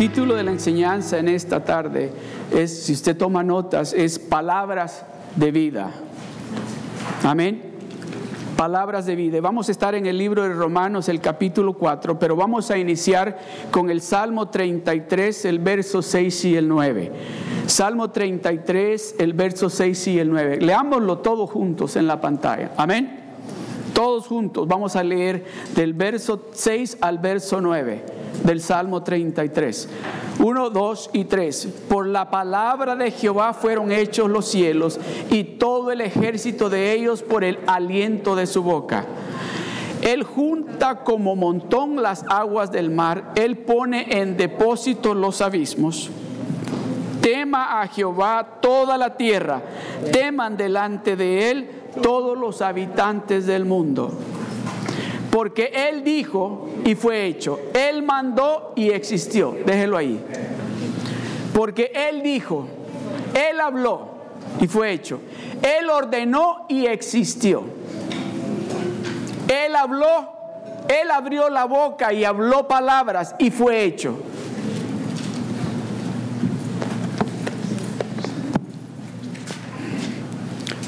título de la enseñanza en esta tarde es, si usted toma notas, es palabras de vida. Amén. Palabras de vida. Vamos a estar en el libro de Romanos, el capítulo 4, pero vamos a iniciar con el Salmo 33, el verso 6 y el 9. Salmo 33, el verso 6 y el 9. Leámoslo todos juntos en la pantalla. Amén. Todos juntos vamos a leer del verso 6 al verso 9 del Salmo 33. 1, 2 y 3. Por la palabra de Jehová fueron hechos los cielos y todo el ejército de ellos por el aliento de su boca. Él junta como montón las aguas del mar, Él pone en depósito los abismos. Tema a Jehová toda la tierra, teman delante de Él todos los habitantes del mundo. Porque Él dijo y fue hecho. Él mandó y existió. Déjelo ahí. Porque Él dijo, Él habló y fue hecho. Él ordenó y existió. Él habló, Él abrió la boca y habló palabras y fue hecho.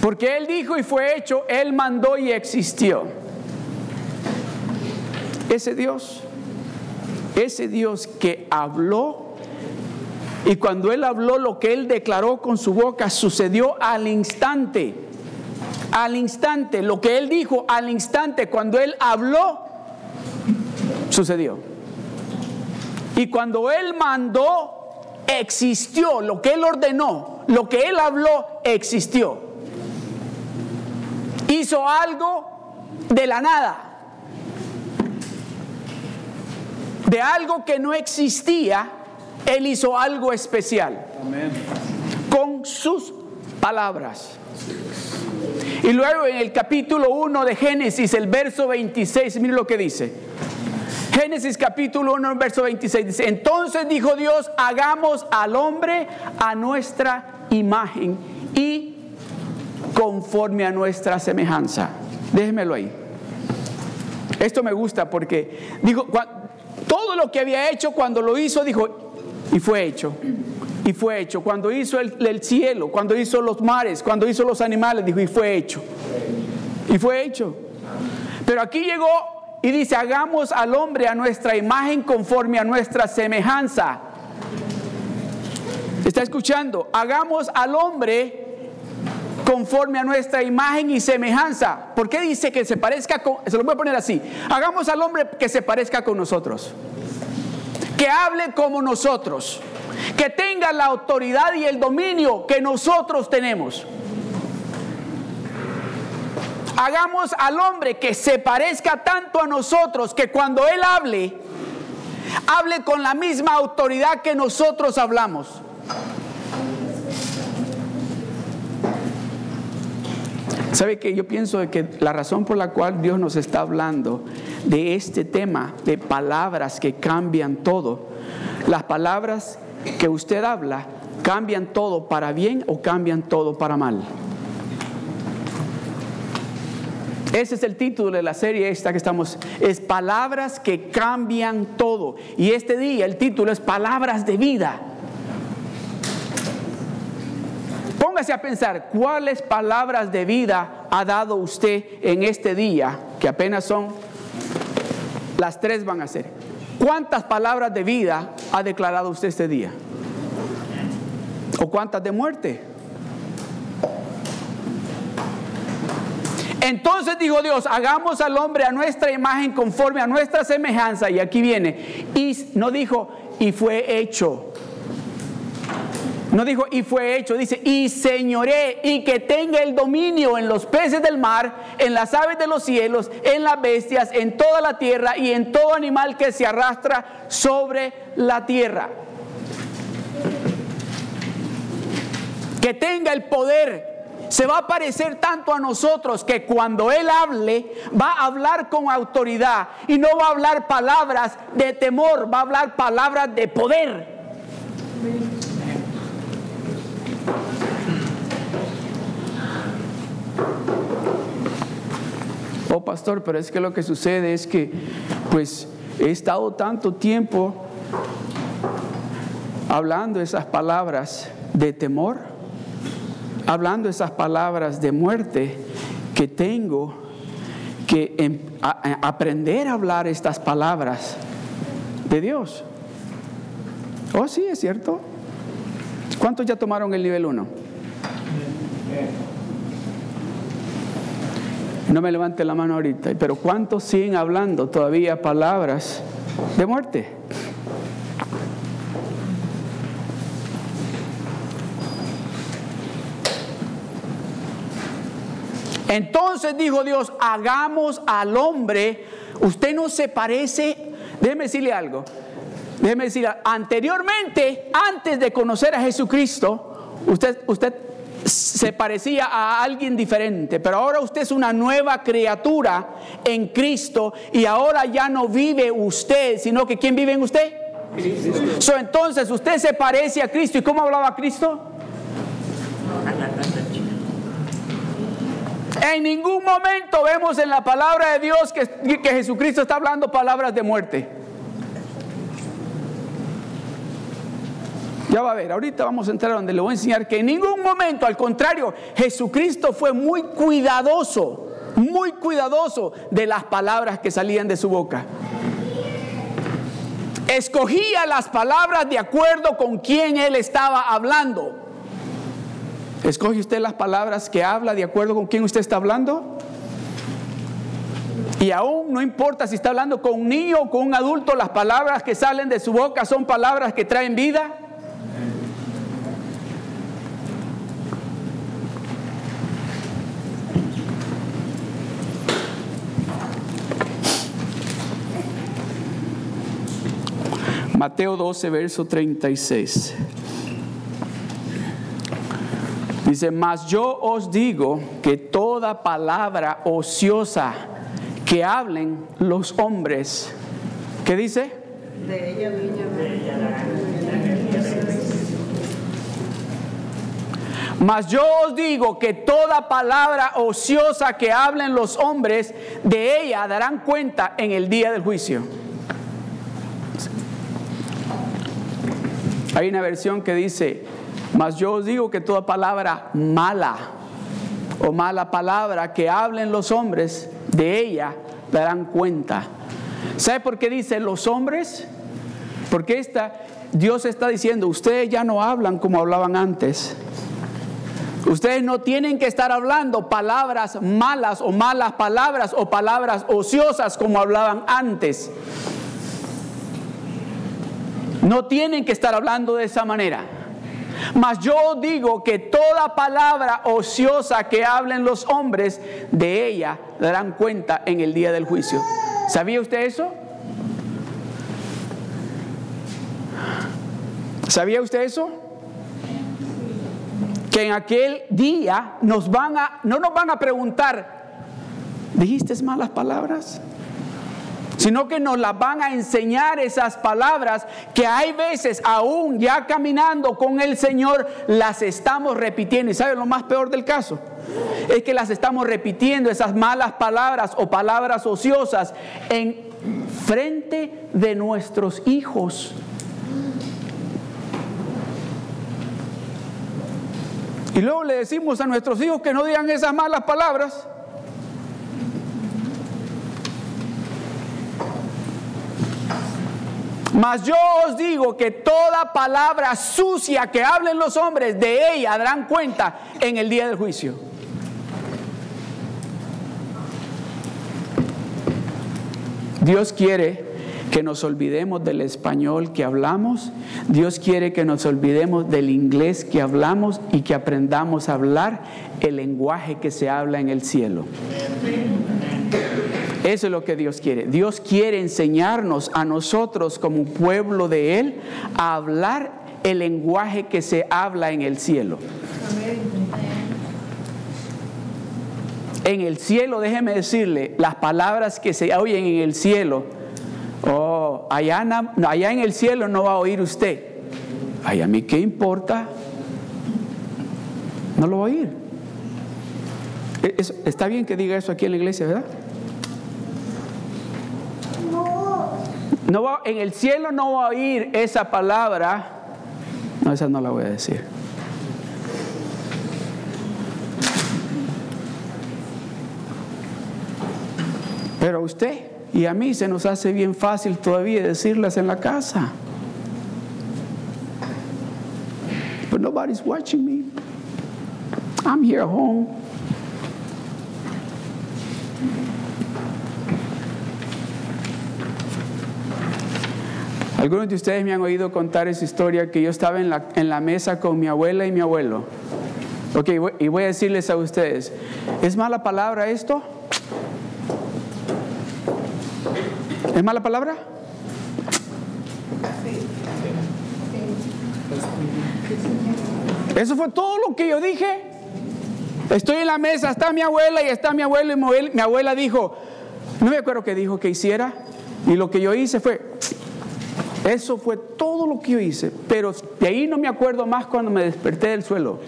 Porque Él dijo y fue hecho, Él mandó y existió. Ese Dios, ese Dios que habló y cuando Él habló lo que Él declaró con su boca sucedió al instante. Al instante, lo que Él dijo al instante, cuando Él habló, sucedió. Y cuando Él mandó, existió. Lo que Él ordenó, lo que Él habló, existió hizo algo de la nada. De algo que no existía, Él hizo algo especial. Con sus palabras. Y luego en el capítulo 1 de Génesis, el verso 26, mire lo que dice. Génesis capítulo 1, verso 26 dice, entonces dijo Dios, hagamos al hombre a nuestra imagen y conforme a nuestra semejanza. Déjemelo ahí. Esto me gusta porque dijo, todo lo que había hecho cuando lo hizo, dijo, y fue hecho. Y fue hecho. Cuando hizo el, el, cielo, cuando hizo los mares, cuando hizo los animales, dijo, y fue hecho. Y fue hecho. Pero aquí llegó y dice, hagamos al hombre a nuestra imagen conforme a nuestra semejanza. ¿Está escuchando? Hagamos al hombre conforme a nuestra imagen y semejanza. ¿Por qué dice que se parezca con, se lo voy a poner así, hagamos al hombre que se parezca con nosotros, que hable como nosotros, que tenga la autoridad y el dominio que nosotros tenemos. Hagamos al hombre que se parezca tanto a nosotros que cuando él hable, hable con la misma autoridad que nosotros hablamos. ¿Sabe que yo pienso que la razón por la cual Dios nos está hablando de este tema de palabras que cambian todo, las palabras que usted habla cambian todo para bien o cambian todo para mal? Ese es el título de la serie esta que estamos, es palabras que cambian todo. Y este día el título es palabras de vida. Póngase a pensar cuáles palabras de vida ha dado usted en este día, que apenas son las tres van a ser. ¿Cuántas palabras de vida ha declarado usted este día? ¿O cuántas de muerte? Entonces dijo Dios, hagamos al hombre a nuestra imagen conforme a nuestra semejanza. Y aquí viene. Y no dijo, y fue hecho. No dijo y fue hecho, dice y señoré y que tenga el dominio en los peces del mar, en las aves de los cielos, en las bestias, en toda la tierra y en todo animal que se arrastra sobre la tierra. Que tenga el poder se va a parecer tanto a nosotros que cuando Él hable va a hablar con autoridad y no va a hablar palabras de temor, va a hablar palabras de poder. Oh, pastor, pero es que lo que sucede es que, pues, he estado tanto tiempo hablando esas palabras de temor, hablando esas palabras de muerte, que tengo que em, aprender a hablar estas palabras de Dios. Oh, sí, es cierto. ¿Cuántos ya tomaron el nivel 1? No me levante la mano ahorita, pero ¿cuántos siguen hablando todavía palabras de muerte? Entonces dijo Dios, hagamos al hombre, usted no se parece, déjeme decirle algo, déjeme decirle, anteriormente, antes de conocer a Jesucristo, usted, usted se parecía a alguien diferente, pero ahora usted es una nueva criatura en Cristo y ahora ya no vive usted, sino que ¿quién vive en usted? Cristo. entonces usted se parece a Cristo. ¿Y cómo hablaba Cristo? En ningún momento vemos en la palabra de Dios que, que Jesucristo está hablando palabras de muerte. Ya va a ver, ahorita vamos a entrar donde le voy a enseñar que en ningún momento, al contrario, Jesucristo fue muy cuidadoso, muy cuidadoso de las palabras que salían de su boca. Escogía las palabras de acuerdo con quien él estaba hablando. ¿Escoge usted las palabras que habla de acuerdo con quién usted está hablando? Y aún no importa si está hablando con un niño o con un adulto, las palabras que salen de su boca son palabras que traen vida. Mateo 12, verso 36. Dice, mas yo os digo que toda palabra ociosa que hablen los hombres, ¿qué dice? De ella, Mas yo os digo que toda palabra ociosa que hablen los hombres, de ella darán cuenta en el día del juicio. Hay una versión que dice, mas yo os digo que toda palabra mala o mala palabra que hablen los hombres, de ella darán cuenta. ¿Sabe por qué dice los hombres? Porque esta, Dios está diciendo, ustedes ya no hablan como hablaban antes. Ustedes no tienen que estar hablando palabras malas o malas palabras o palabras ociosas como hablaban antes. No tienen que estar hablando de esa manera. Mas yo digo que toda palabra ociosa que hablen los hombres, de ella darán cuenta en el día del juicio. ¿Sabía usted eso? ¿Sabía usted eso? Que en aquel día nos van a, no nos van a preguntar, ¿dijiste malas palabras? Sino que nos las van a enseñar esas palabras que hay veces aún ya caminando con el Señor las estamos repitiendo. ¿Y saben lo más peor del caso? Es que las estamos repitiendo, esas malas palabras o palabras ociosas en frente de nuestros hijos. Y luego le decimos a nuestros hijos que no digan esas malas palabras. Mas yo os digo que toda palabra sucia que hablen los hombres, de ella darán cuenta en el día del juicio. Dios quiere que nos olvidemos del español que hablamos. Dios quiere que nos olvidemos del inglés que hablamos y que aprendamos a hablar el lenguaje que se habla en el cielo. Eso es lo que Dios quiere. Dios quiere enseñarnos a nosotros como pueblo de Él a hablar el lenguaje que se habla en el cielo. En el cielo, déjeme decirle, las palabras que se oyen en el cielo, oh, allá, en el cielo no va a oír usted. Ay, a mí qué importa. No lo va a oír. E, está bien que diga eso aquí en la iglesia, ¿verdad? No va, en el cielo no va a oír esa palabra No, esa no la voy a decir. Pero usted y a mí se nos hace bien fácil todavía decirlas en la casa. But nobody's watching me. I'm here at home. Algunos de ustedes me han oído contar esa historia que yo estaba en la, en la mesa con mi abuela y mi abuelo. Ok, y voy a decirles a ustedes, ¿es mala palabra esto? ¿Es mala palabra? Eso fue todo lo que yo dije. Estoy en la mesa, está mi abuela y está mi abuelo y mi abuela dijo, no me acuerdo qué dijo que hiciera, y lo que yo hice fue, eso fue todo lo que yo hice, pero de ahí no me acuerdo más cuando me desperté del suelo.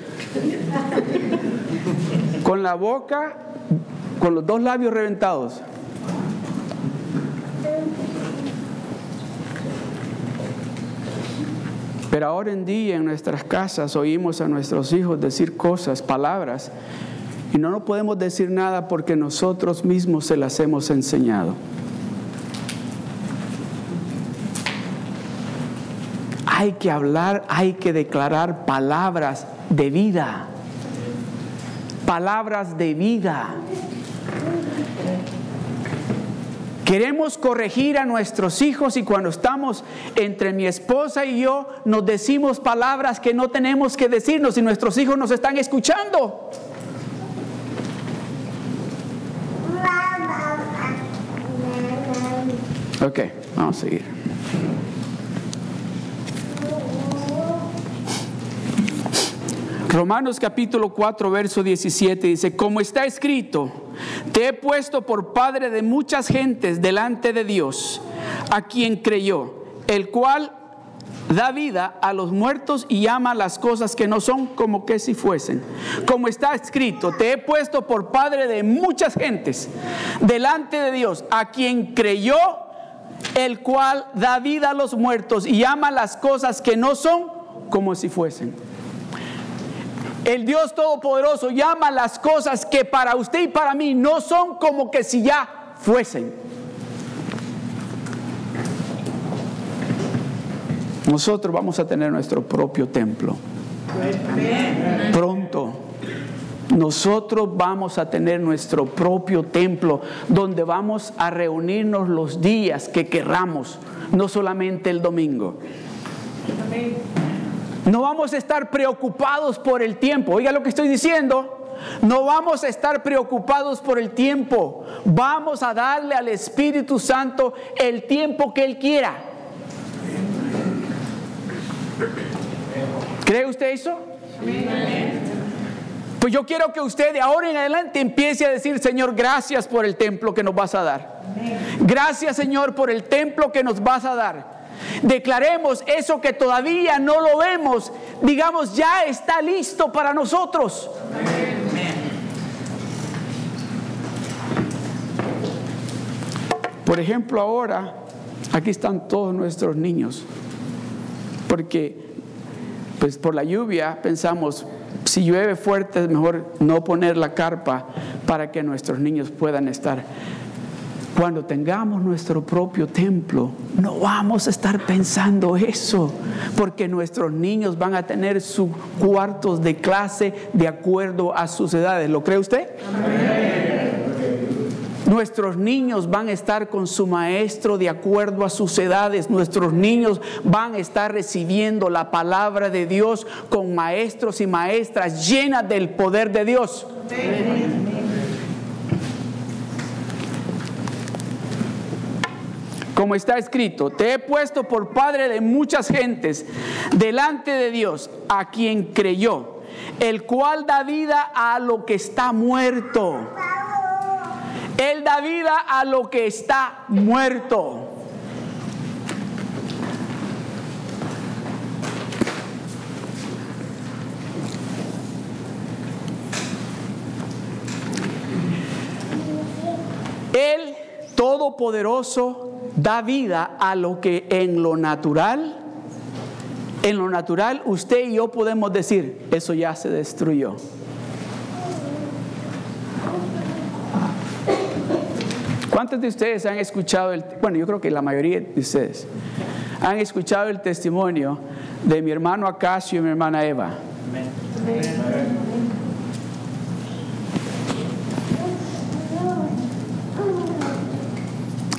Con la boca, con los dos labios reventados. Pero ahora en día en nuestras casas oímos a nuestros hijos decir cosas, palabras, y no nos podemos decir nada porque nosotros mismos se las hemos enseñado. Hay que hablar, hay que declarar palabras de vida. Palabras de vida. Queremos corregir a nuestros hijos y cuando estamos entre mi esposa y yo nos decimos palabras que no tenemos que decirnos y nuestros hijos nos están escuchando. Ok, vamos a seguir. Romanos capítulo 4, verso 17 dice, como está escrito, te he puesto por padre de muchas gentes delante de Dios, a quien creyó, el cual da vida a los muertos y ama las cosas que no son como que si fuesen. Como está escrito, te he puesto por padre de muchas gentes delante de Dios, a quien creyó, el cual da vida a los muertos y ama las cosas que no son como si fuesen. El Dios Todopoderoso llama las cosas que para usted y para mí no son como que si ya fuesen. Nosotros vamos a tener nuestro propio templo. Pronto. Nosotros vamos a tener nuestro propio templo donde vamos a reunirnos los días que querramos, no solamente el domingo. No vamos a estar preocupados por el tiempo. Oiga lo que estoy diciendo. No vamos a estar preocupados por el tiempo. Vamos a darle al Espíritu Santo el tiempo que Él quiera. ¿Cree usted eso? Pues yo quiero que usted de ahora en adelante empiece a decir, Señor, gracias por el templo que nos vas a dar. Gracias, Señor, por el templo que nos vas a dar. Declaremos eso que todavía no lo vemos, digamos, ya está listo para nosotros. Por ejemplo, ahora, aquí están todos nuestros niños, porque pues por la lluvia pensamos, si llueve fuerte es mejor no poner la carpa para que nuestros niños puedan estar cuando tengamos nuestro propio templo, no vamos a estar pensando eso, porque nuestros niños van a tener sus cuartos de clase de acuerdo a sus edades. ¿Lo cree usted? Nuestros niños van a estar con su maestro de acuerdo a sus edades. Nuestros niños van a estar recibiendo la palabra de Dios con maestros y maestras llenas del poder de Dios. Como está escrito, te he puesto por padre de muchas gentes delante de Dios, a quien creyó, el cual da vida a lo que está muerto. Él da vida a lo que está muerto. Él Todopoderoso da vida a lo que en lo natural En lo natural, usted y yo podemos decir, eso ya se destruyó. ¿Cuántos de ustedes han escuchado el, bueno, yo creo que la mayoría de ustedes han escuchado el testimonio de mi hermano Acacio y mi hermana Eva?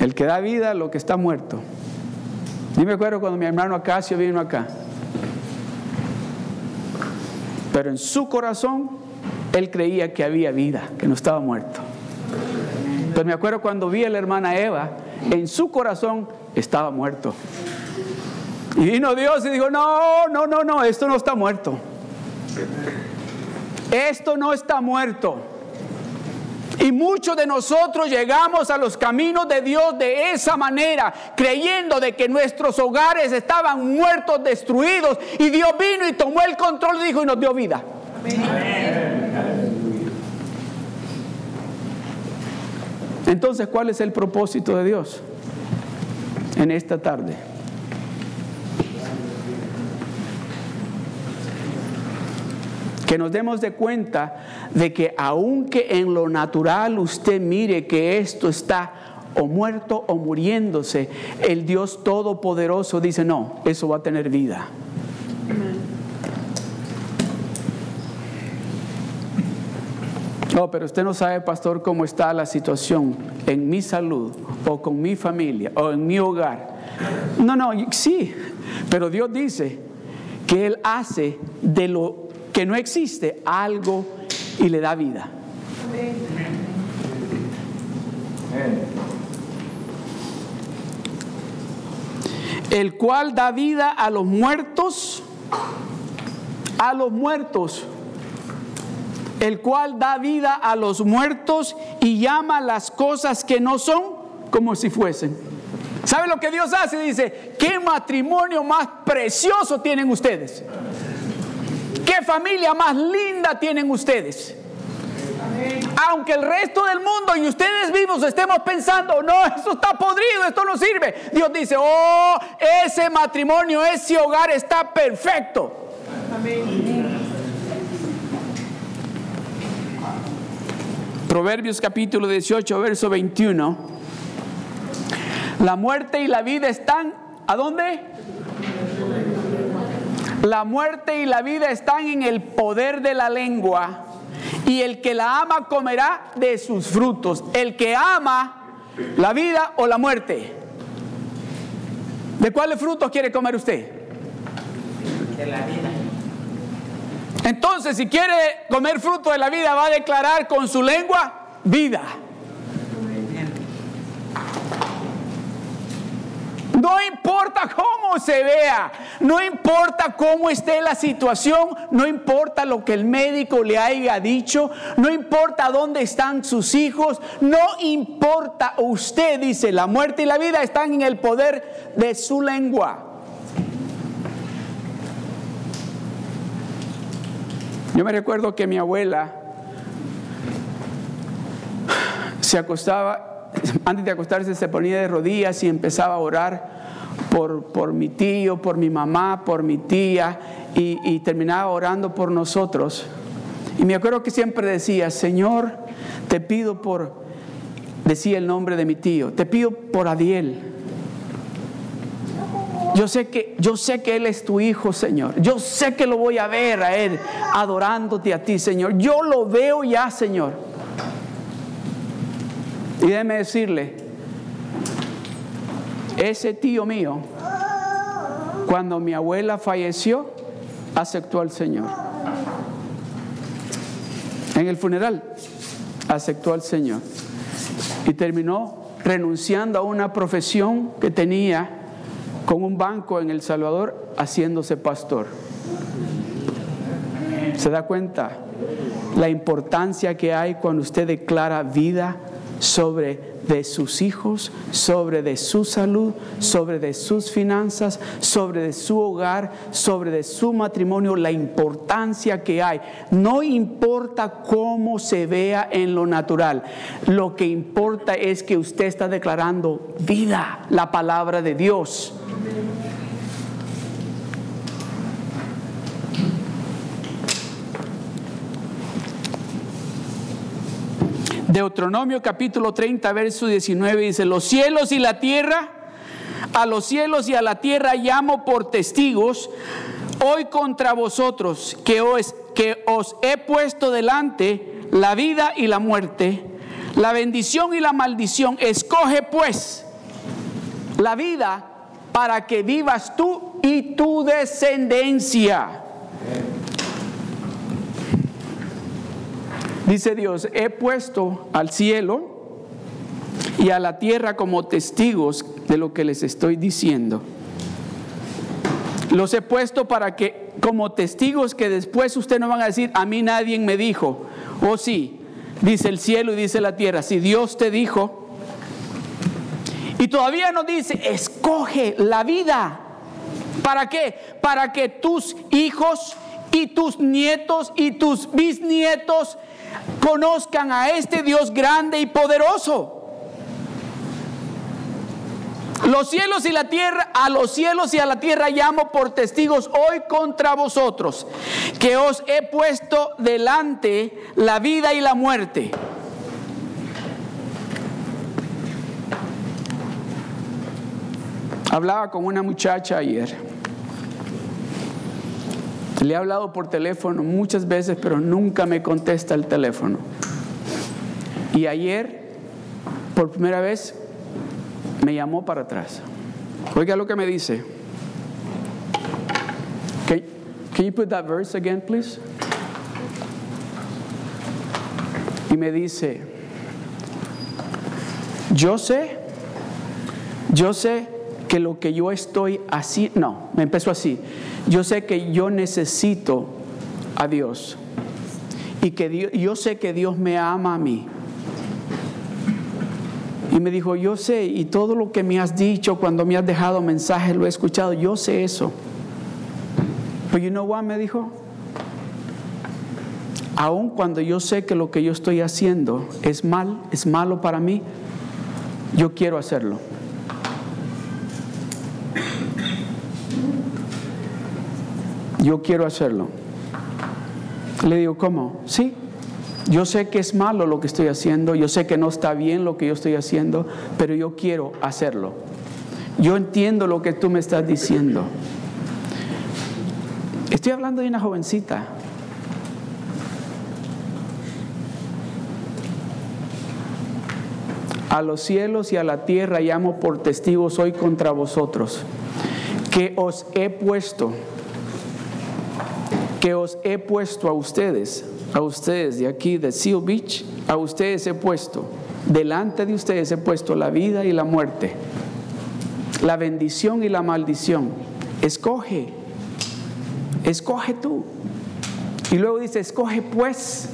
El que da vida, lo que está muerto. Yo me acuerdo cuando mi hermano Acacio vino acá. Pero en su corazón, él creía que había vida, que no estaba muerto. Pero me acuerdo cuando vi a la hermana Eva, en su corazón estaba muerto. Y vino Dios y dijo, no, no, no, no, esto no está muerto. Esto no está muerto. Y muchos de nosotros llegamos a los caminos de Dios de esa manera, creyendo de que nuestros hogares estaban muertos, destruidos, y Dios vino y tomó el control y dijo y nos dio vida. Entonces, ¿cuál es el propósito de Dios en esta tarde? Que nos demos de cuenta de que aunque en lo natural usted mire que esto está o muerto o muriéndose, el Dios Todopoderoso dice, no, eso va a tener vida. No, pero usted no sabe, pastor, cómo está la situación en mi salud o con mi familia o en mi hogar. No, no, sí, pero Dios dice que Él hace de lo que no existe algo y le da vida. El cual da vida a los muertos, a los muertos, el cual da vida a los muertos y llama las cosas que no son como si fuesen. ¿Sabe lo que Dios hace? Dice, ¿qué matrimonio más precioso tienen ustedes? ¿Qué familia más linda tienen ustedes? Aunque el resto del mundo y ustedes mismos estemos pensando, no, esto está podrido, esto no sirve. Dios dice, oh, ese matrimonio, ese hogar está perfecto. Proverbios capítulo 18, verso 21. La muerte y la vida están, ¿a dónde? La muerte y la vida están en el poder de la lengua y el que la ama comerá de sus frutos. El que ama la vida o la muerte. ¿De cuáles frutos quiere comer usted? De la vida. Entonces, si quiere comer fruto de la vida, va a declarar con su lengua vida. No importa cómo se vea, no importa cómo esté la situación, no importa lo que el médico le haya dicho, no importa dónde están sus hijos, no importa. Usted dice, la muerte y la vida están en el poder de su lengua. Yo me recuerdo que mi abuela se acostaba antes de acostarse se ponía de rodillas y empezaba a orar por, por mi tío, por mi mamá, por mi tía y, y terminaba orando por nosotros. Y me acuerdo que siempre decía, Señor, te pido por, decía el nombre de mi tío, te pido por Adiel. Yo sé que yo sé que él es tu hijo, Señor. Yo sé que lo voy a ver a él adorándote a ti, Señor. Yo lo veo ya, Señor. Y déjeme decirle, ese tío mío, cuando mi abuela falleció, aceptó al Señor. En el funeral, aceptó al Señor. Y terminó renunciando a una profesión que tenía con un banco en El Salvador, haciéndose pastor. ¿Se da cuenta? La importancia que hay cuando usted declara vida sobre de sus hijos, sobre de su salud, sobre de sus finanzas, sobre de su hogar, sobre de su matrimonio, la importancia que hay. No importa cómo se vea en lo natural, lo que importa es que usted está declarando vida, la palabra de Dios. Deuteronomio capítulo 30, verso 19 dice, los cielos y la tierra, a los cielos y a la tierra llamo por testigos hoy contra vosotros que os, que os he puesto delante la vida y la muerte, la bendición y la maldición. Escoge pues la vida para que vivas tú y tu descendencia. Dice Dios, he puesto al cielo y a la tierra como testigos de lo que les estoy diciendo. Los he puesto para que como testigos que después ustedes no van a decir, a mí nadie me dijo, o oh, sí, dice el cielo y dice la tierra, si Dios te dijo, y todavía nos dice, escoge la vida. ¿Para qué? Para que tus hijos y tus nietos y tus bisnietos conozcan a este Dios grande y poderoso. Los cielos y la tierra, a los cielos y a la tierra llamo por testigos hoy contra vosotros, que os he puesto delante la vida y la muerte. Hablaba con una muchacha ayer. Le he hablado por teléfono muchas veces, pero nunca me contesta el teléfono. Y ayer, por primera vez, me llamó para atrás. Oiga lo que me dice. Can, you put that verse again, please? Y me dice, yo sé, yo sé que lo que yo estoy así, no, me empezó así, yo sé que yo necesito a Dios y que yo sé que Dios me ama a mí y me dijo, yo sé, y todo lo que me has dicho cuando me has dejado mensajes, lo he escuchado, yo sé eso. Pero you know what, me dijo, aun cuando yo sé que lo que yo estoy haciendo es mal, es malo para mí, yo quiero hacerlo. Yo quiero hacerlo. Le digo, ¿cómo? Sí, yo sé que es malo lo que estoy haciendo, yo sé que no está bien lo que yo estoy haciendo, pero yo quiero hacerlo. Yo entiendo lo que tú me estás diciendo. Estoy hablando de una jovencita. A los cielos y a la tierra llamo por testigos hoy contra vosotros, que os he puesto, que os he puesto a ustedes a ustedes de aquí, de Seal Beach, a ustedes he puesto, delante de ustedes he puesto la vida y la muerte, la bendición y la maldición. Escoge, escoge tú. Y luego dice, escoge pues,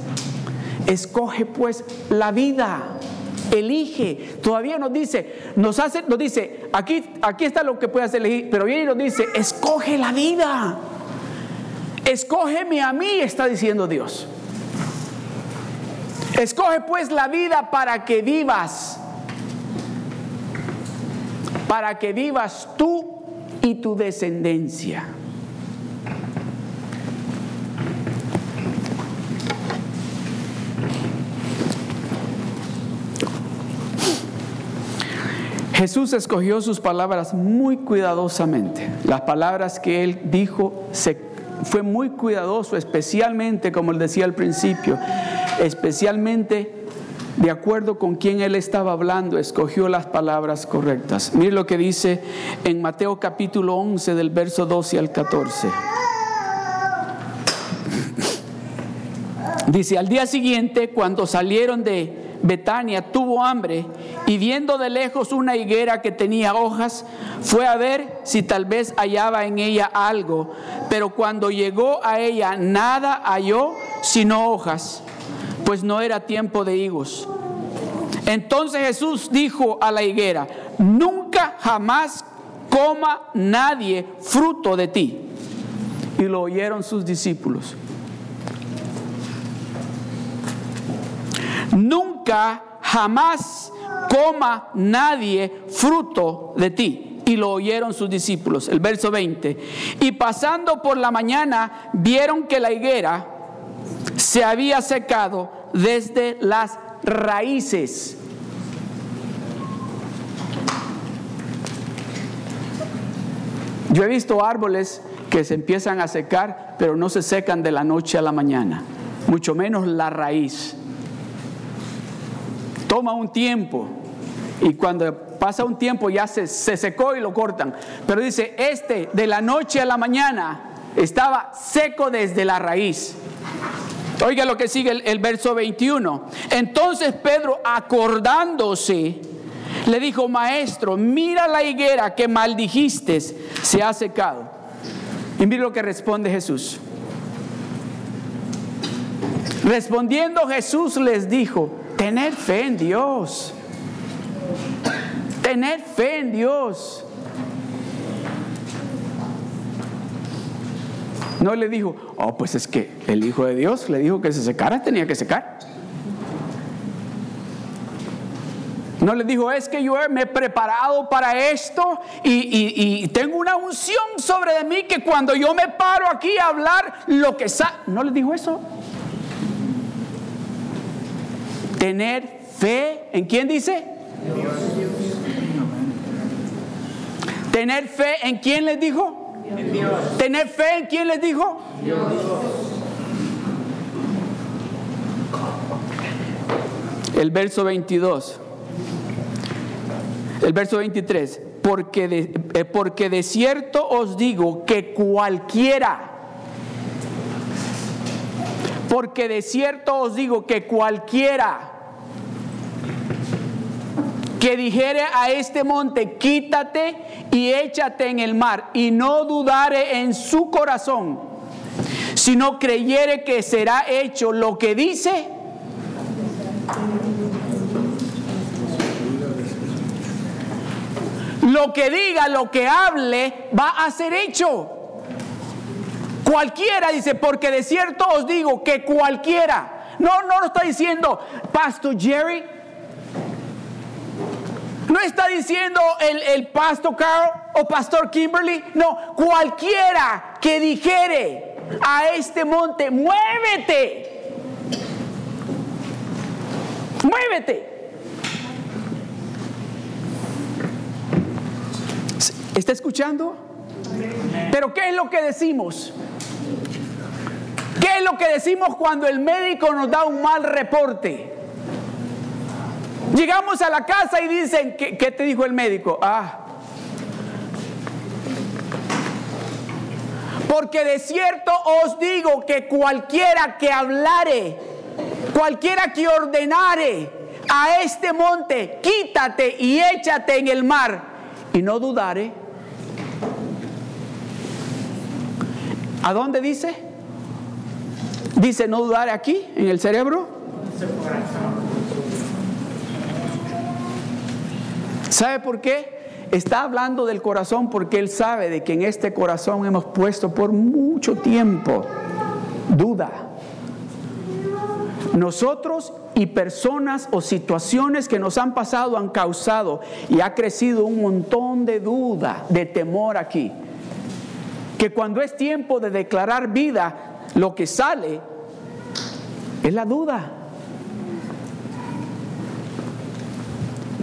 escoge pues la vida. Elige, todavía nos dice, nos hace, nos dice, aquí, aquí está lo que puedes elegir, pero viene y nos dice, escoge la vida. Escógeme a mí, está diciendo Dios. Escoge pues la vida para que vivas, para que vivas tú y tu descendencia. Jesús escogió sus palabras muy cuidadosamente. Las palabras que él dijo fue muy cuidadoso, especialmente, como él decía al principio, especialmente de acuerdo con quien él estaba hablando, escogió las palabras correctas. Mire lo que dice en Mateo capítulo 11 del verso 12 al 14. Dice, al día siguiente, cuando salieron de Betania, tuvo hambre y viendo de lejos una higuera que tenía hojas, fue a ver si tal vez hallaba en ella algo, pero cuando llegó a ella nada halló sino hojas pues no era tiempo de higos. Entonces Jesús dijo a la higuera, nunca jamás coma nadie fruto de ti. Y lo oyeron sus discípulos. Nunca jamás coma nadie fruto de ti. Y lo oyeron sus discípulos. El verso 20. Y pasando por la mañana, vieron que la higuera se había secado desde las raíces. Yo he visto árboles que se empiezan a secar, pero no se secan de la noche a la mañana, mucho menos la raíz. Toma un tiempo y cuando pasa un tiempo ya se, se secó y lo cortan. Pero dice, este de la noche a la mañana estaba seco desde la raíz. Oiga lo que sigue el, el, verso 21. Entonces Pedro, acordándose, le dijo, maestro, mira la higuera que maldijiste, se ha secado. Y mira lo que responde Jesús. Respondiendo Jesús les dijo, tener fe en Dios. Tener fe en Dios. No le dijo, oh, pues es que el Hijo de Dios le dijo que se secara, tenía que secar. No le dijo, es que yo me he preparado para esto y, y, tengo una unción sobre de mí que cuando yo me paro aquí a hablar, lo que sa No le dijo eso. Tener fe, ¿en quién dice? Dios. Tener fe, ¿en quién les dijo? Dios. Tener fe, ¿en quién les dijo? Dios. El verso 22. El verso 23, porque eh, porque de cierto os digo que cualquiera, porque de cierto os digo que cualquiera que dijere a este monte, quítate y échate en el mar, y no dudare en su corazón, sino creyere que será hecho lo que dice, lo que diga, lo que hable, va a ser hecho. Cualquiera dice, porque de cierto os digo que cualquiera. No, no lo está diciendo Pastor Jerry. No está diciendo el, el Pastor Carl o Pastor Kimberly. No, cualquiera que dijere a este monte, muévete. Muévete. ¿Está escuchando? Pero ¿qué es lo que decimos? ¿Qué es lo que decimos cuando el médico nos da un mal reporte? Llegamos a la casa y dicen, ¿qué, te dijo el médico? Ah. Porque de cierto os digo que cualquiera que hablare, cualquiera que ordenare a este monte, quítate y échate en el mar, y no dudare, ¿A dónde dice? Dice no dudar aquí, en el cerebro. ¿Sabe por qué? Está hablando del corazón porque Él sabe de que en este corazón hemos puesto por mucho tiempo duda. Nosotros y personas o situaciones que nos han pasado han causado y ha crecido un montón de duda, de temor aquí que cuando es tiempo de declarar vida, lo que sale es la duda.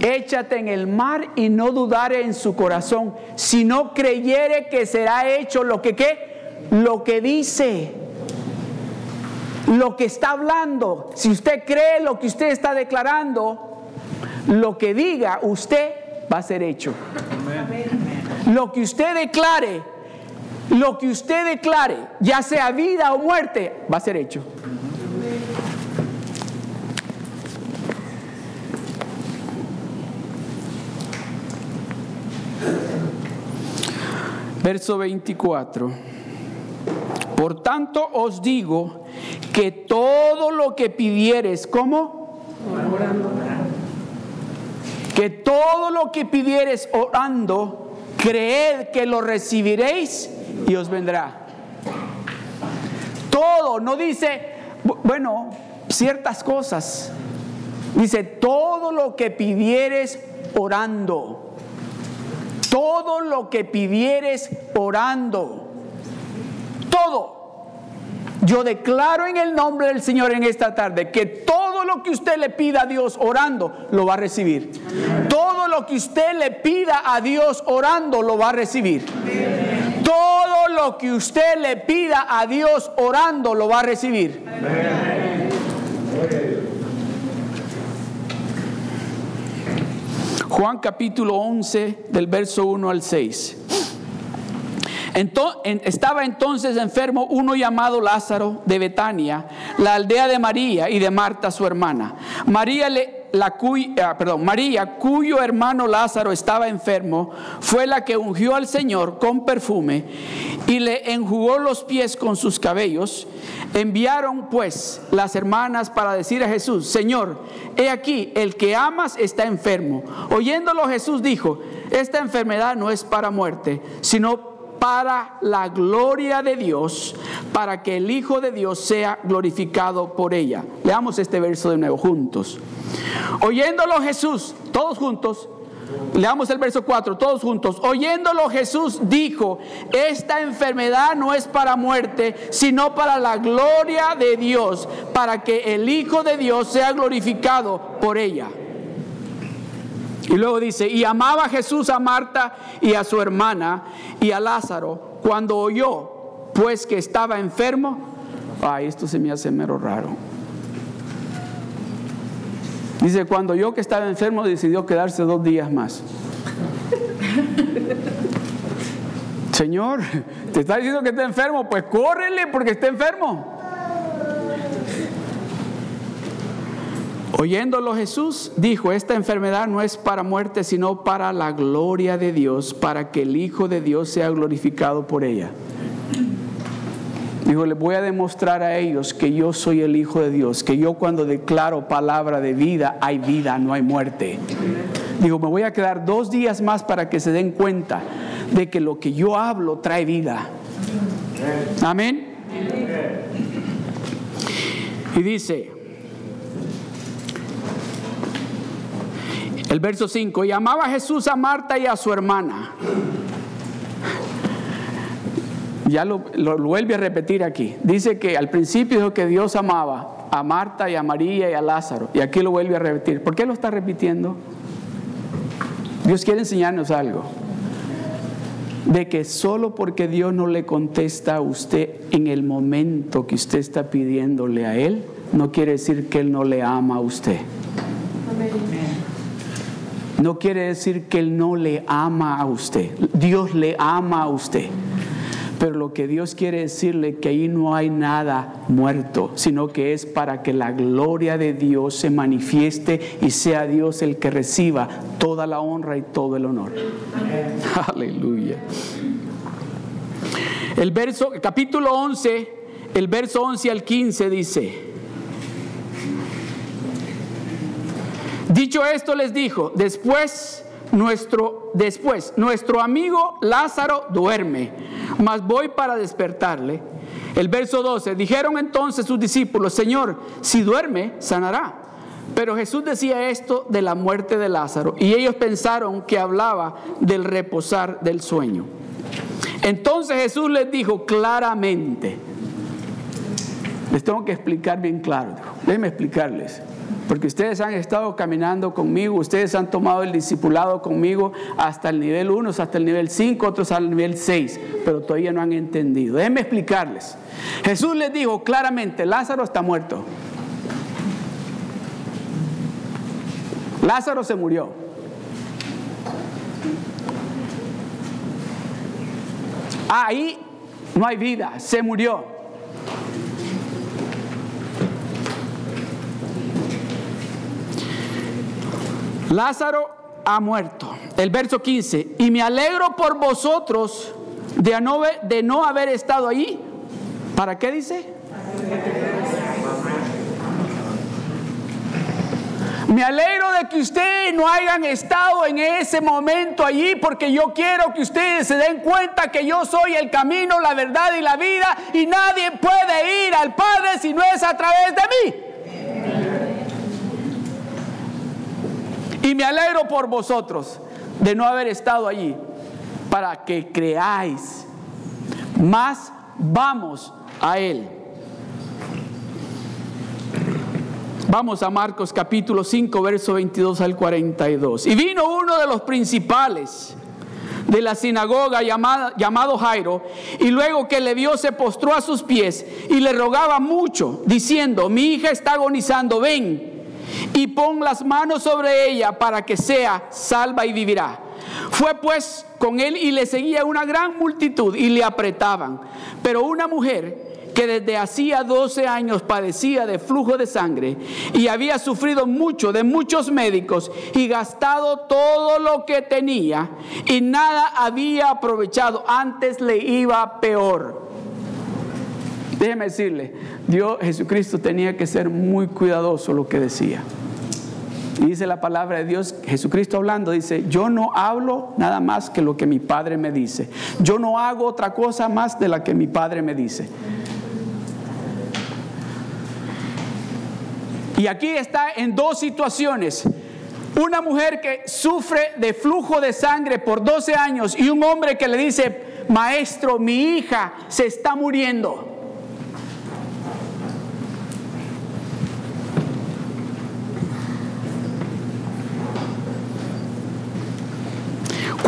Échate en el mar y no dudare en su corazón, si no creyere que será hecho lo que qué, lo que dice, lo que está hablando. Si usted cree lo que usted está declarando, lo que diga usted va a ser hecho. Lo que usted declare lo que usted declare, ya sea vida o muerte, va a ser hecho. Verso 24. Por tanto os digo que todo lo que pidieres, ¿cómo? Orando. Que todo lo que pidieres orando, creed que lo recibiréis y os vendrá. Todo, no dice, bueno, ciertas cosas. Dice, todo lo que pidieres orando. Todo lo que pidieres orando. Todo. Yo declaro en el nombre del Señor en esta tarde que todo lo que usted le pida a Dios orando, lo va a recibir. Todo lo que usted le pida a Dios orando, lo va a recibir. Todo lo que usted le pida a Dios orando, lo va a recibir. Juan capítulo 11 del verso 1 al 6. estaba entonces enfermo uno llamado Lázaro de Betania, la aldea de María y de Marta su hermana. María le la ah, perdón, María, cuyo hermano Lázaro estaba enfermo, fue la que ungió al Señor con perfume y le enjugó los pies con sus cabellos. Enviaron pues las hermanas para decir a Jesús, Señor, he aquí, el que amas está enfermo. Oyéndolo Jesús dijo, esta enfermedad no es para muerte, sino para la gloria de Dios, para que el Hijo de Dios sea glorificado por ella. Leamos este verso de nuevo juntos. Oyéndolo Jesús, todos juntos, leamos el verso 4, todos juntos. Oyéndolo Jesús dijo, esta enfermedad no es para muerte, sino para la gloria de Dios, para que el Hijo de Dios sea glorificado por ella. Y luego dice, y amaba Jesús a Marta y a su hermana y a Lázaro cuando oyó, pues que estaba enfermo. Ay, esto se me hace mero raro. Dice, cuando yo que estaba enfermo decidió quedarse dos días más. Señor, te está diciendo que está enfermo, pues córrele porque está enfermo. Oyéndolo Jesús dijo, esta enfermedad no es para muerte, sino para la gloria de Dios, para que el Hijo de Dios sea glorificado por ella. Dijo, les voy a demostrar a ellos que yo soy el Hijo de Dios, que yo cuando declaro palabra de vida, hay vida, no hay muerte. Digo, me voy a quedar dos días más para que se den cuenta de que lo que yo hablo trae vida. Amén. Y dice, El verso 5, y amaba Jesús a Marta y a su hermana. Ya lo, vuelve a repetir aquí. Dice que al principio dijo que Dios amaba a Marta y a María y a Lázaro. Y aquí lo vuelve a repetir. ¿Por qué lo está repitiendo? Dios quiere enseñarnos algo. De que solo porque Dios no le contesta a usted en el momento que usted está pidiéndole a Él, no quiere decir que Él no le ama a usted. No quiere decir que Él no le ama a usted. Dios le ama a usted. Pero lo que Dios quiere decirle que ahí no hay nada muerto, sino que es para que la gloria de Dios se manifieste y sea Dios el que reciba toda la honra y todo el honor. Aleluya. El verso, capítulo 11, el verso 11 al 15 dice, Dicho esto les dijo, después nuestro después nuestro amigo Lázaro duerme, mas voy para despertarle. El verso 12, dijeron entonces sus discípulos, Señor, si duerme, sanará. Pero Jesús decía esto de la muerte de Lázaro y ellos pensaron que hablaba del reposar del sueño. Entonces Jesús les dijo claramente, les tengo que explicar bien claro, déjenme explicarles. Porque ustedes han estado caminando conmigo, ustedes han tomado el discipulado conmigo hasta el nivel 1, hasta el nivel 5, otros al nivel 6, pero todavía no han entendido. Déjenme explicarles. Jesús les dijo claramente, Lázaro está muerto. Lázaro se murió. Ahí no hay vida, se murió. Lázaro ha muerto. El verso 15, y me alegro por vosotros de no, haber estado allí. ¿Para qué dice? Me alegro de que ustedes no hayan estado en ese momento allí porque yo quiero que ustedes se den cuenta que yo soy el camino, la verdad y la vida y nadie puede ir al Padre si no es a través de mí. Y me alegro por vosotros de no haber estado allí para que creáis. Más vamos a Él. Vamos a Marcos capítulo 5, verso 22 al 42. Y vino uno de los principales de la sinagoga llamado Jairo, y luego que le vio se postró a sus pies y le rogaba mucho, diciendo, mi hija está agonizando, ven y pon las manos sobre ella para que sea salva y vivirá. Fue pues con él y le seguía una gran multitud y le apretaban. Pero una mujer que desde hacía 12 años padecía de flujo de sangre y había sufrido mucho de muchos médicos y gastado todo lo que tenía y nada había aprovechado, antes le iba peor. Déjeme decirle, Dios Jesucristo tenía que ser muy cuidadoso lo que decía. Y dice la palabra de Dios, Jesucristo hablando, dice, yo no hablo nada más que lo que mi Padre me dice. Yo no hago otra cosa más de la que mi Padre me dice. Y aquí está en dos situaciones. Una mujer que sufre de flujo de sangre por 12 años y un hombre que le dice, maestro, mi hija se está muriendo.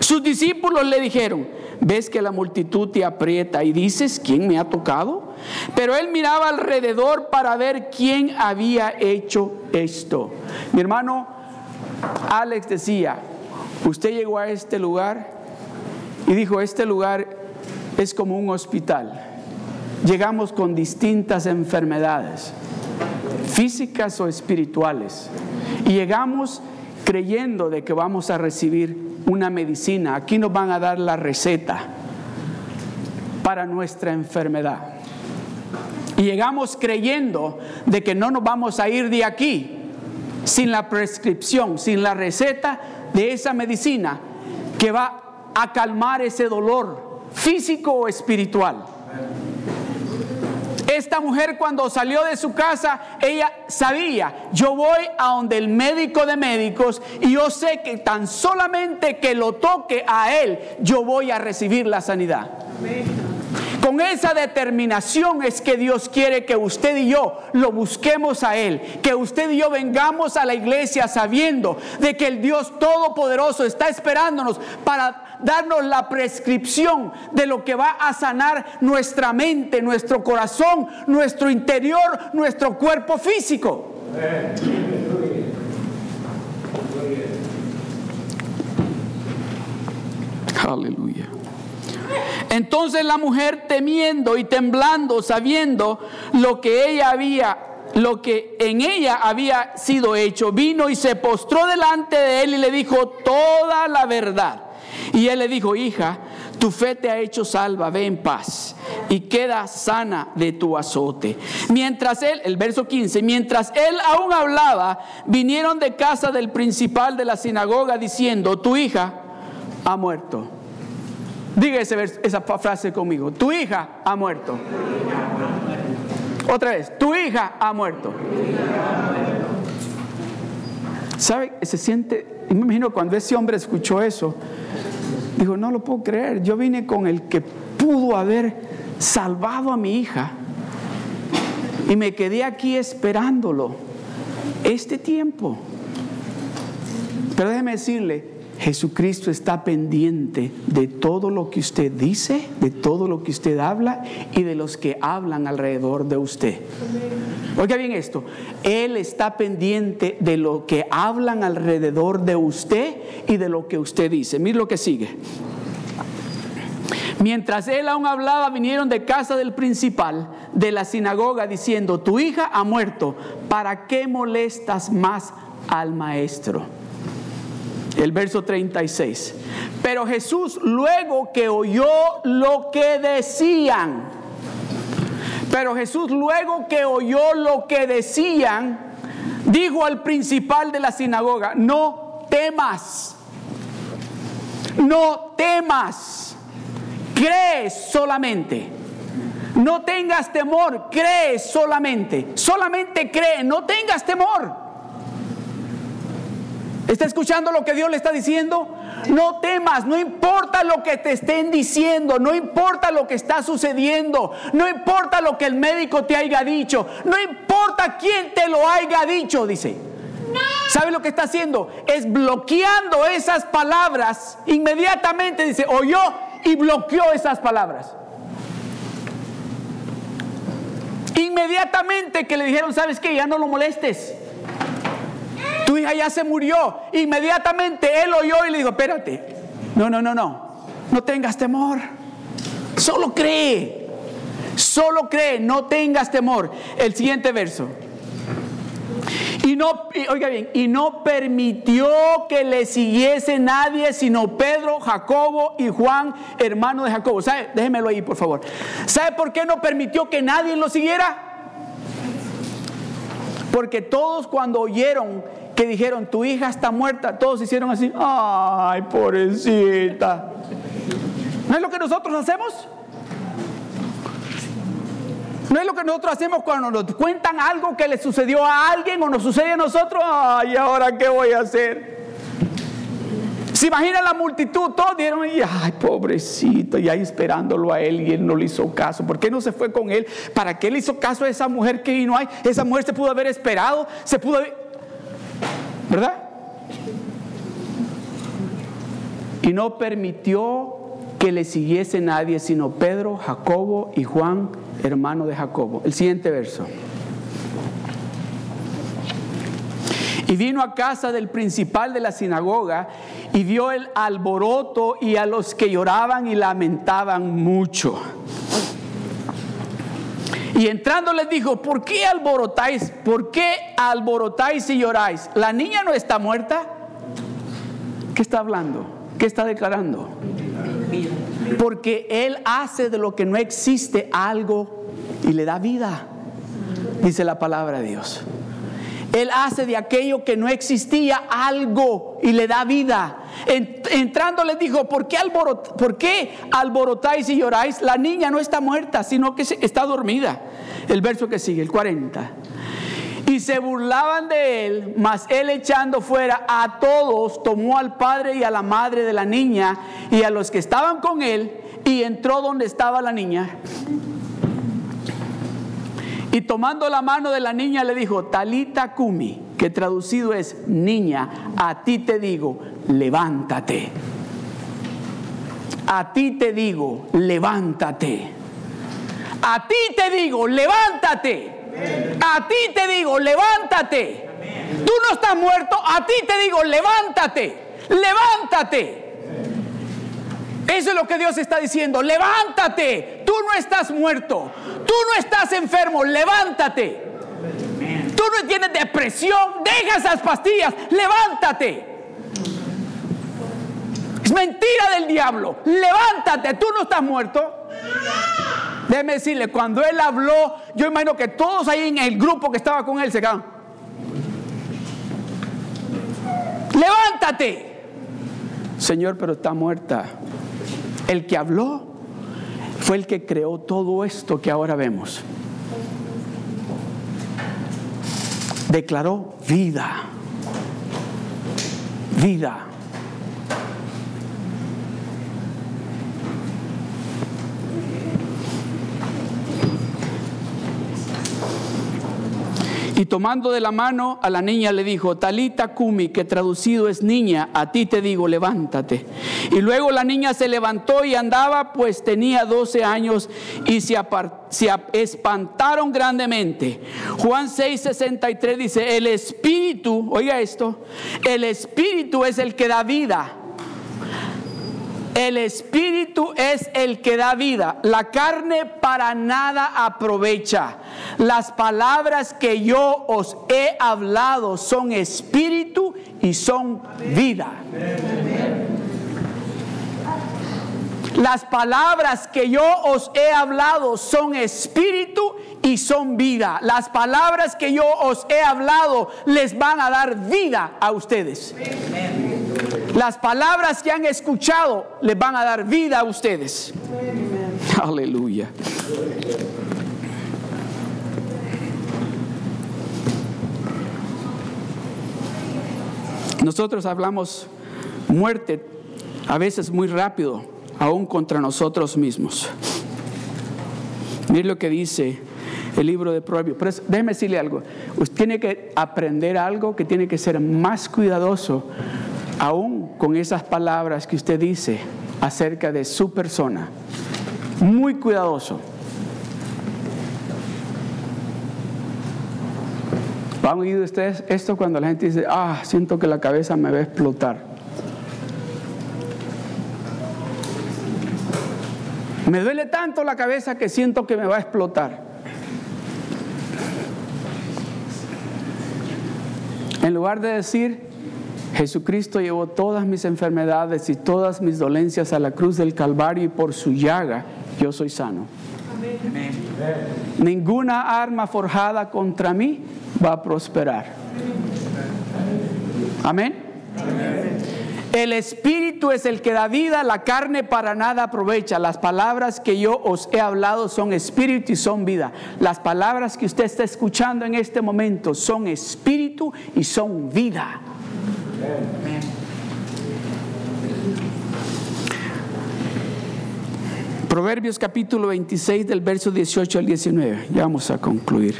Sus discípulos le dijeron, ves que la multitud te aprieta y dices, ¿quién me ha tocado? Pero él miraba alrededor para ver quién había hecho esto. Mi hermano Alex decía, usted llegó a este lugar y dijo, este lugar es como un hospital. Llegamos con distintas enfermedades, físicas o espirituales, y llegamos creyendo de que vamos a recibir una medicina, aquí nos van a dar la receta para nuestra enfermedad. Y llegamos creyendo de que no nos vamos a ir de aquí sin la prescripción, sin la receta de esa medicina que va a calmar ese dolor físico o espiritual. Esta mujer cuando salió de su casa, ella sabía, yo voy a donde el médico de médicos y yo sé que tan solamente que lo toque a él, yo voy a recibir la sanidad. Con esa determinación es que Dios quiere que usted y yo lo busquemos a Él, que usted y yo vengamos a la iglesia sabiendo de que el Dios Todopoderoso está esperándonos para darnos la prescripción de lo que va a sanar nuestra mente, nuestro corazón, nuestro interior, nuestro cuerpo físico. Aleluya. Entonces la mujer temiendo y temblando, sabiendo lo que ella había, lo que en ella había sido hecho, vino y se postró delante de él y le dijo toda la verdad. Y él le dijo, hija, tu fe te ha hecho salva, ve en paz y queda sana de tu azote. Mientras él, el verso 15, mientras él aún hablaba, vinieron de casa del principal de la sinagoga diciendo, tu hija ha muerto Diga esa frase conmigo. Tu hija ha muerto. Otra vez, tu hija ha muerto. ¿Sabe? Se siente, me imagino cuando ese hombre escuchó eso, dijo, no lo puedo creer, yo vine con el que pudo haber salvado a mi hija y me quedé aquí esperándolo este tiempo. Pero déjeme decirle, Jesucristo está pendiente de todo lo que usted dice, de todo lo que usted habla y de los que hablan alrededor de usted. Oiga bien esto, Él está pendiente de lo que hablan alrededor de usted y de lo que usted dice. Mire lo que sigue. Mientras él aún hablaba, vinieron de casa del principal de la sinagoga diciendo, tu hija ha muerto, ¿para qué molestas más al maestro? El verso 36. Pero Jesús luego que oyó lo que decían, pero Jesús luego que oyó lo que decían, dijo al principal de la sinagoga, no temas, no temas, cree solamente. No tengas temor, cree solamente. Solamente cree, no tengas temor. ¿Está escuchando lo que Dios le está diciendo? No temas, no importa lo que te estén diciendo, no importa lo que está sucediendo, no importa lo que el médico te haya dicho, no importa quién te lo haya dicho, dice. ¿Sabe lo que está haciendo? Es bloqueando esas palabras. Inmediatamente dice, oyó y bloqueó esas palabras. Inmediatamente que le dijeron, ¿sabes qué? Ya no lo molestes. Tu hija ya se murió. Inmediatamente él oyó y le dijo, espérate. No, no, no, no. No tengas temor. Solo cree. Solo cree, no tengas temor. El siguiente verso. Y no, oiga bien, y no permitió que le siguiese nadie sino Pedro, Jacobo y Juan, hermano de Jacobo. ¿Sabe? Déjemelo ahí, por favor. ¿Sabe por qué no permitió que nadie lo siguiera? Porque todos cuando oyeron que dijeron, tu hija está muerta, todos hicieron así, ay, pobrecita. ¿No es lo que nosotros hacemos? No es lo que nosotros hacemos cuando nos cuentan algo que le sucedió a alguien o nos sucede a nosotros. Ay, ¿ahora qué voy a hacer? Se imagina la multitud, todos dijeron, ay, pobrecito, y ahí esperándolo a él y él no le hizo caso. ¿Por qué no se fue con él? ¿Para qué le hizo caso a esa mujer que vino ahí? Esa mujer se pudo haber esperado, se pudo haber... ¿Verdad? Y no permitió que le siguiese nadie sino Pedro, Jacobo y Juan, hermano de Jacobo. El siguiente verso. Y vino a casa del principal de la sinagoga y vio el alboroto y a los que lloraban y lamentaban mucho. Y entrando les dijo, ¿por qué alborotáis? ¿Por qué alborotáis y lloráis? ¿La niña no está muerta? ¿Qué está hablando? ¿Qué está declarando? Porque Él hace de lo que no existe algo y le da vida, dice la palabra de Dios. Él hace de aquello que no existía algo y le da vida. Entrando les dijo, ¿por qué, ¿por qué alborotáis y lloráis? La niña no está muerta, sino que está dormida. El verso que sigue, el 40 y se burlaban de él, mas él echando fuera a todos, tomó al padre y a la madre de la niña y a los que estaban con él y entró donde estaba la niña. Y tomando la mano de la niña le dijo, Talita Kumi, que traducido es, niña, a ti te digo, levántate. A ti te digo, levántate. A ti te digo, levántate. A ti te digo, levántate. Tú no estás muerto, a ti te digo, levántate. Levántate. Eso es lo que Dios está diciendo. Levántate. Tú no estás muerto. Tú no estás enfermo. Levántate. Tú no tienes depresión. Deja esas pastillas. Levántate. Es mentira del diablo. Levántate. Tú no estás muerto. Déjeme decirle, cuando él habló, yo imagino que todos ahí en el grupo que estaba con él se quedaron. Levántate. Señor, pero está muerta. El que habló fue el que creó todo esto que ahora vemos. Declaró vida. Vida. Y tomando de la mano a la niña le dijo, Talita Kumi, que traducido es niña, a ti te digo, levántate. Y luego la niña se levantó y andaba, pues tenía 12 años y se, se espantaron grandemente. Juan 6:63 dice, el espíritu, oiga esto, el espíritu es el que da vida. El espíritu es el que da vida. La carne para nada aprovecha. Las palabras que yo os he hablado son espíritu y son vida. Las palabras que yo os he hablado son espíritu y son vida. Las palabras que yo os he hablado les van a dar vida a ustedes. Las palabras que han escuchado les van a dar vida a ustedes. Aleluya. Nosotros hablamos muerte a veces muy rápido, aún contra nosotros mismos. Mire lo que dice el libro de Proverbios. Pero déjeme decirle algo. Usted tiene que aprender algo que tiene que ser más cuidadoso, aún con esas palabras que usted dice acerca de su persona. Muy cuidadoso. ¿Han oído ustedes esto cuando la gente dice, ah, siento que la cabeza me va a explotar? Me duele tanto la cabeza que siento que me va a explotar. En lugar de decir, Jesucristo llevó todas mis enfermedades y todas mis dolencias a la cruz del Calvario y por su llaga yo soy sano. Ninguna arma forjada contra mí va a prosperar. Amén. El espíritu es el que da vida, la carne para nada aprovecha. Las palabras que yo os he hablado son espíritu y son vida. Las palabras que usted está escuchando en este momento son espíritu y son vida. Proverbios capítulo 26 del verso 18 al 19. Ya vamos a concluir.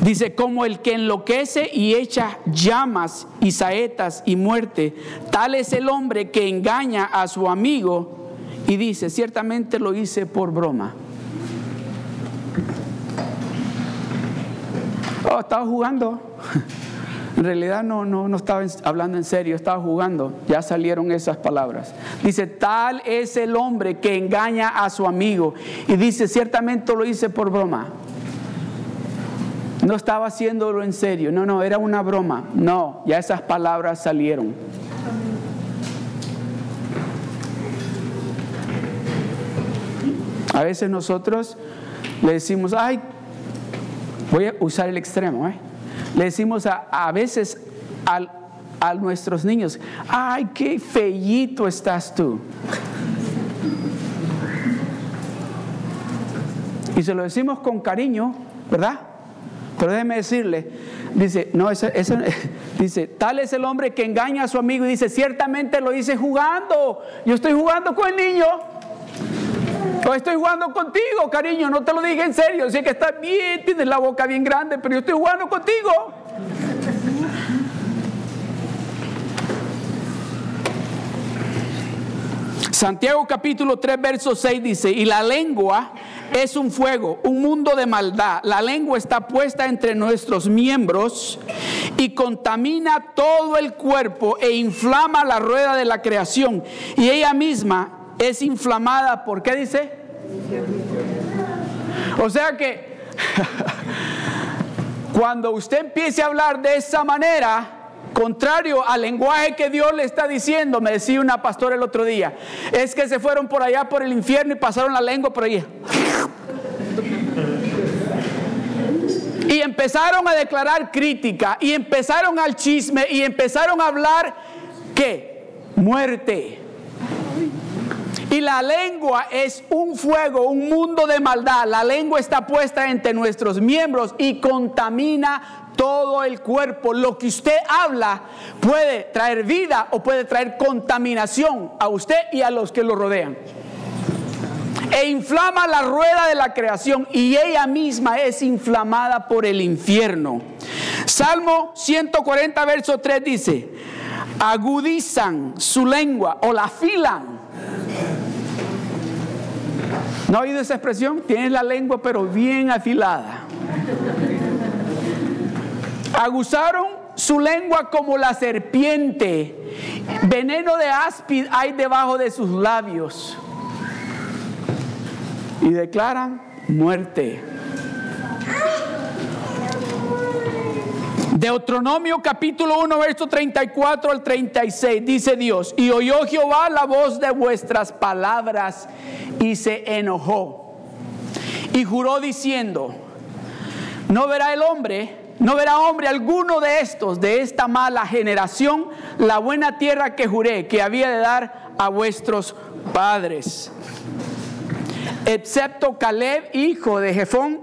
Dice, como el que enloquece y echa llamas y saetas y muerte, tal es el hombre que engaña a su amigo y dice, ciertamente lo hice por broma. Oh, estaba jugando. En realidad no, no, no estaba hablando en serio, estaba jugando. Ya salieron esas palabras. Dice, tal es el hombre que engaña a su amigo. Y dice, ciertamente lo hice por broma. No estaba haciéndolo en serio, no, no, era una broma. No, ya esas palabras salieron. A veces nosotros le decimos, ay, voy a usar el extremo, ¿eh? Le decimos a, a veces a nuestros niños, ay, qué fellito estás tú. Y se lo decimos con cariño, ¿verdad? Pero déjeme decirle, dice, no, ese, dice, tal es el hombre que engaña a su amigo y dice, ciertamente lo hice jugando. Yo estoy jugando con el niño. Estoy jugando contigo, cariño, no te lo dije en serio. Sé que estás bien, tienes la boca bien grande, pero yo estoy jugando contigo. Santiago capítulo 3, verso 6 dice, y la lengua es un fuego, un mundo de maldad. La lengua está puesta entre nuestros miembros y contamina todo el cuerpo e inflama la rueda de la creación. Y ella misma es inflamada, ¿por qué dice? O sea que cuando usted empiece a hablar de esa manera, contrario al lenguaje que Dios le está diciendo, me decía una pastora el otro día, es que se fueron por allá por el infierno y pasaron la lengua por allí. Y empezaron a declarar crítica y empezaron al chisme y empezaron a hablar que muerte. Y la lengua es un fuego, un mundo de maldad. La lengua está puesta entre nuestros miembros y contamina todo el cuerpo. Lo que usted habla puede traer vida o puede traer contaminación a usted y a los que lo rodean. E inflama la rueda de la creación y ella misma es inflamada por el infierno. Salmo 140, verso 3 dice, agudizan su lengua o la afilan. ¿No ha oído esa expresión? Tiene la lengua pero bien afilada. Aguzaron su lengua como la serpiente. Veneno de áspid hay debajo de sus labios. Y declaran muerte. Deuteronomio capítulo 1, verso 34 al 36, dice Dios, y oyó Jehová la voz de vuestras palabras y se enojó y juró diciendo, no verá el hombre, no verá hombre alguno de estos, de esta mala generación, la buena tierra que juré que había de dar a vuestros padres. Excepto Caleb, hijo de Jefón,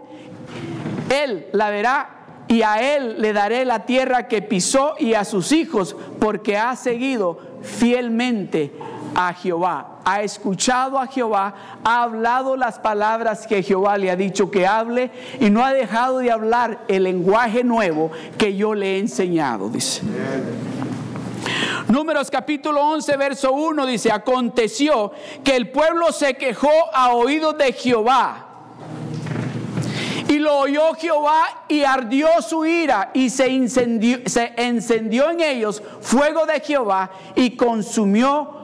él la verá y a él le daré la tierra que pisó y a sus hijos, porque ha seguido fielmente a Jehová, ha escuchado a Jehová, ha hablado las palabras que Jehová le ha dicho que hable y no ha dejado de hablar el lenguaje nuevo que yo le he enseñado, dice. Números capítulo 11, verso 1 dice, aconteció que el pueblo se quejó a oídos de Jehová. Y lo oyó Jehová y ardió su ira y se, incendió, se encendió en ellos fuego de Jehová y consumió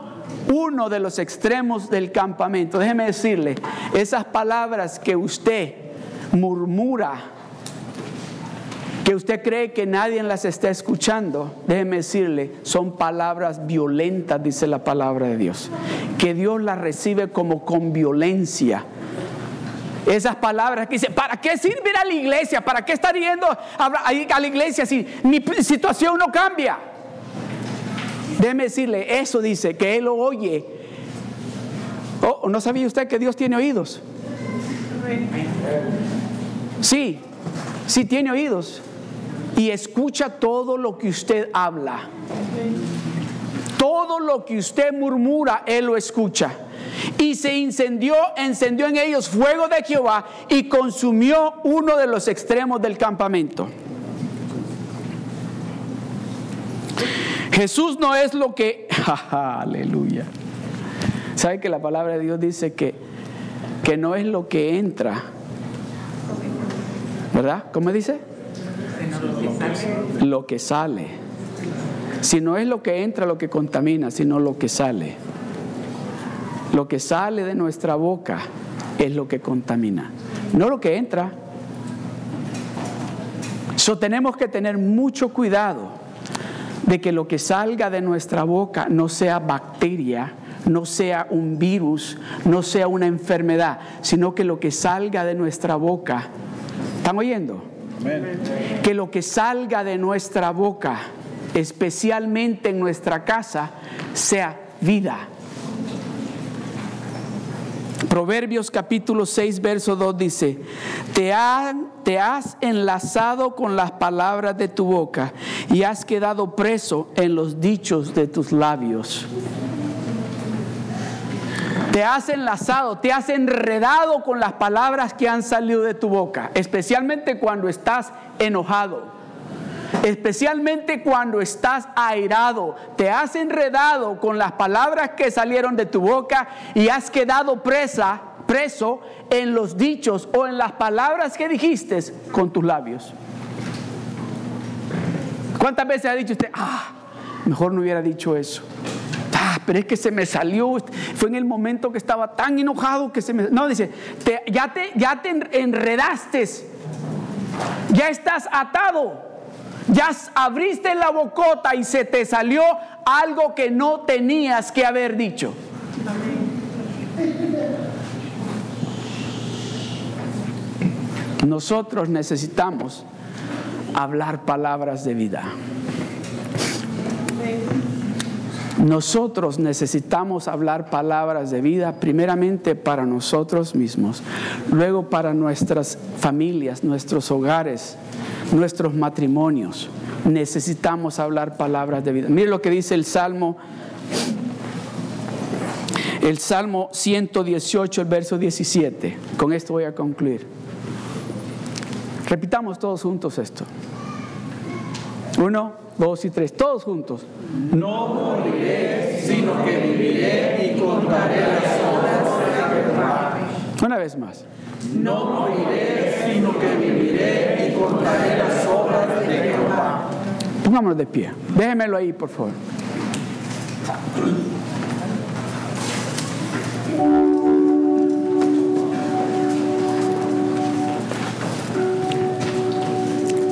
uno de los extremos del campamento. Déjeme decirle, esas palabras que usted murmura, que usted cree que nadie las está escuchando, déjeme decirle, son palabras violentas, dice la palabra de Dios. Que Dios las recibe como con violencia. Esas palabras que dice, ¿para qué sirve a la iglesia? ¿Para qué estar yendo a la iglesia si mi situación no cambia? Déjeme decirle, eso dice, que Él lo oye. Oh, ¿No sabía usted que Dios tiene oídos? Sí, sí tiene oídos. Y escucha todo lo que usted habla. Todo lo que usted murmura, Él lo escucha. Y se incendió, encendió en ellos fuego de Jehová y consumió uno de los extremos del campamento. Jesús no es lo que... Aleluya. ¿Sabe que la palabra de Dios dice que, que no es lo que entra? ¿Verdad? ¿Cómo dice? Lo que sale. Si no es lo que entra lo que contamina, sino lo que sale. Lo que sale de nuestra boca es lo que contamina, no lo que entra. So tenemos que tener mucho cuidado de que lo que salga de nuestra boca no sea bacteria, no sea un virus, no sea una enfermedad, sino que lo que salga de nuestra boca, ¿están oyendo? Que lo que salga de nuestra boca, especialmente en nuestra casa, sea vida. Proverbios capítulo 6, verso 2 dice, te, te has enlazado con las palabras de tu boca y has quedado preso en los dichos de tus labios. Te has enlazado, te has enredado con las palabras que han salido de tu boca, especialmente cuando estás enojado especialmente cuando estás airado, te has enredado con las palabras que salieron de tu boca y has quedado presa, preso en los dichos o en las palabras que dijiste con tus labios. ¿Cuántas veces ha dicho usted, ah, mejor no hubiera dicho eso? Ah, pero es que se me salió, fue en el momento que estaba tan enojado que se me... No, dice, ya, te, ya te enredaste, ya estás atado. Ya abriste la bocota y se te salió algo que no tenías que haber dicho. Nosotros necesitamos hablar palabras de vida. Nosotros necesitamos hablar palabras de vida primeramente para nosotros mismos, luego para nuestras familias, nuestros hogares, nuestros matrimonios. Necesitamos hablar palabras de vida. Mire lo que dice el Salmo, el Salmo 118, el verso 17. Con esto voy a concluir. Repitamos todos juntos esto. Uno, dos y tres, todos juntos. No moriré, sino que viviré y contaré las obras de Jehová. Una vez más. No moriré, sino que viviré y contaré las obras de Jehová. Pongámonos de pie. Déjemelo ahí, por favor.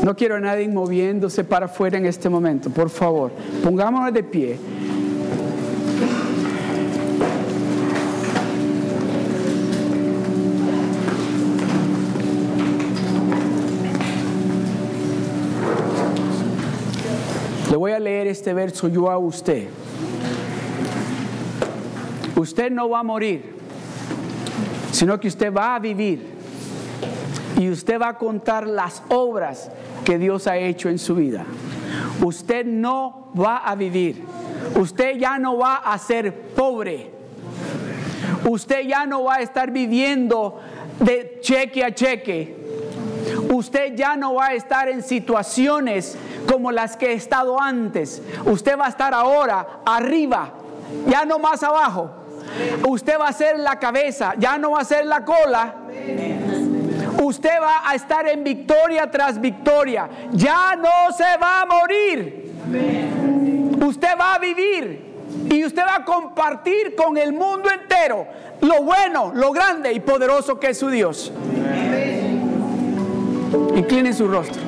No quiero a nadie moviéndose para afuera en este momento, por favor. Pongámonos de pie. Voy a leer este verso yo a usted. Usted no va a morir, sino que usted va a vivir. Y usted va a contar las obras que Dios ha hecho en su vida. Usted no va a vivir. Usted ya no va a ser pobre. Usted ya no va a estar viviendo de cheque a cheque. Usted ya no va a estar en situaciones como las que he estado antes. Usted va a estar ahora arriba, ya no más abajo. Usted va a ser la cabeza, ya no va a ser la cola. Usted va a estar en victoria tras victoria. Ya no se va a morir. Usted va a vivir y usted va a compartir con el mundo entero lo bueno, lo grande y poderoso que es su Dios. Incline su rostro.